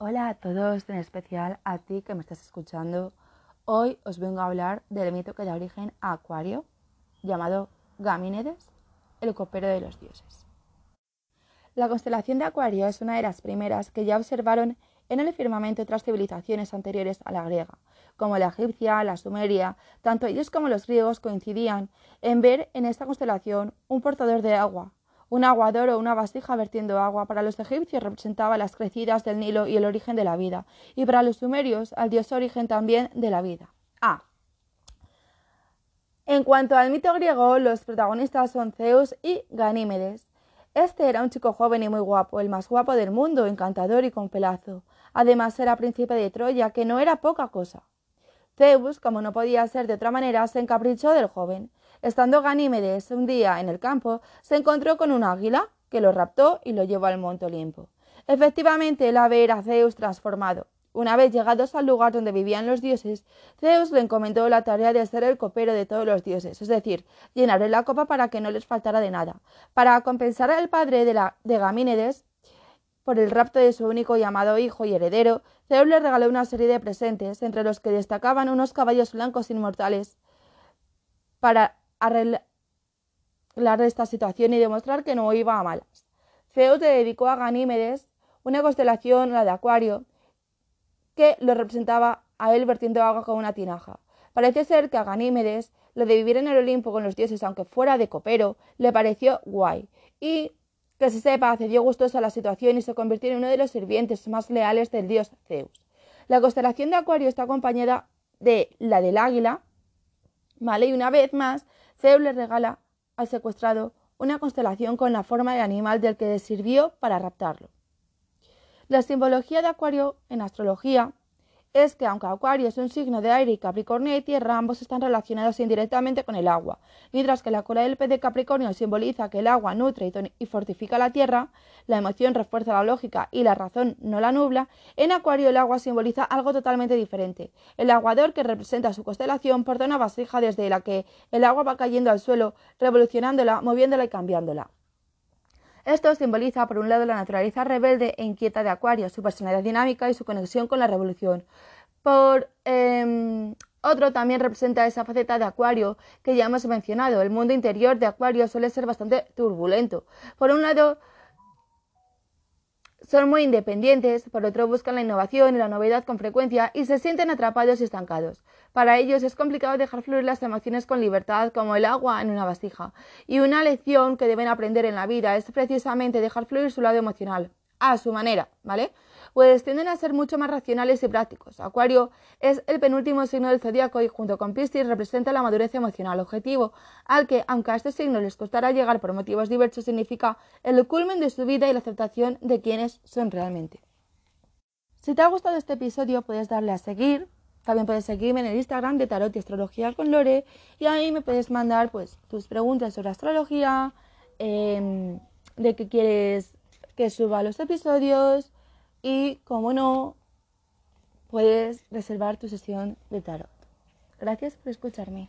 Hola a todos, en especial a ti que me estás escuchando. Hoy os vengo a hablar del mito que da origen a Acuario, llamado Gamínedes, el copero de los dioses. La constelación de Acuario es una de las primeras que ya observaron en el firmamento otras civilizaciones anteriores a la griega, como la egipcia, la sumeria, tanto ellos como los griegos coincidían en ver en esta constelación un portador de agua, un aguador o una vasija vertiendo agua para los egipcios representaba las crecidas del Nilo y el origen de la vida, y para los sumerios al dios origen también de la vida. A. En cuanto al mito griego, los protagonistas son Zeus y Ganímedes. Este era un chico joven y muy guapo, el más guapo del mundo, encantador y con pelazo. Además era príncipe de Troya, que no era poca cosa. Zeus, como no podía ser de otra manera, se encaprichó del joven. Estando Ganímedes un día en el campo, se encontró con un águila que lo raptó y lo llevó al monte Olimpo. Efectivamente, el ave era Zeus transformado. Una vez llegados al lugar donde vivían los dioses, Zeus le encomendó la tarea de ser el copero de todos los dioses, es decir, llenarle la copa para que no les faltara de nada. Para compensar al padre de, la, de por el rapto de su único y amado hijo y heredero, Zeus le regaló una serie de presentes, entre los que destacaban unos caballos blancos inmortales para arreglar esta situación y demostrar que no iba a malas. Zeus le dedicó a Ganímedes una constelación, la de Acuario, que lo representaba a él vertiendo agua con una tinaja. Parece ser que a Ganímedes lo de vivir en el Olimpo con los dioses, aunque fuera de copero, le pareció guay. Y que se sepa, cedió gustoso a la situación y se convirtió en uno de los sirvientes más leales del dios Zeus. La constelación de Acuario está acompañada de la del águila, ¿vale? Y una vez más, Zeus le regala al secuestrado una constelación con la forma de animal del que le sirvió para raptarlo. La simbología de Acuario en astrología es que aunque Acuario es un signo de aire y Capricornio y tierra, ambos están relacionados indirectamente con el agua. Mientras que la cola del pez de Capricornio simboliza que el agua nutre y fortifica la tierra, la emoción refuerza la lógica y la razón no la nubla, en Acuario el agua simboliza algo totalmente diferente. El aguador que representa su constelación porta una vasija desde la que el agua va cayendo al suelo, revolucionándola, moviéndola y cambiándola. Esto simboliza, por un lado, la naturaleza rebelde e inquieta de Acuario, su personalidad dinámica y su conexión con la revolución. Por em, otro, también representa esa faceta de Acuario que ya hemos mencionado. El mundo interior de Acuario suele ser bastante turbulento. Por un lado, son muy independientes, por otro buscan la innovación y la novedad con frecuencia y se sienten atrapados y estancados. Para ellos es complicado dejar fluir las emociones con libertad como el agua en una vasija. Y una lección que deben aprender en la vida es precisamente dejar fluir su lado emocional, a su manera, ¿vale? pues tienden a ser mucho más racionales y prácticos. Acuario es el penúltimo signo del zodiaco y junto con Piscis representa la madurez emocional, objetivo al que, aunque a este signo les costará llegar por motivos diversos, significa el culmen de su vida y la aceptación de quienes son realmente. Si te ha gustado este episodio, puedes darle a seguir. También puedes seguirme en el Instagram de Tarot y Astrología con Lore y ahí me puedes mandar pues tus preguntas sobre astrología, em, de qué quieres que suba los episodios, y, como no, puedes reservar tu sesión de tarot. Gracias por escucharme.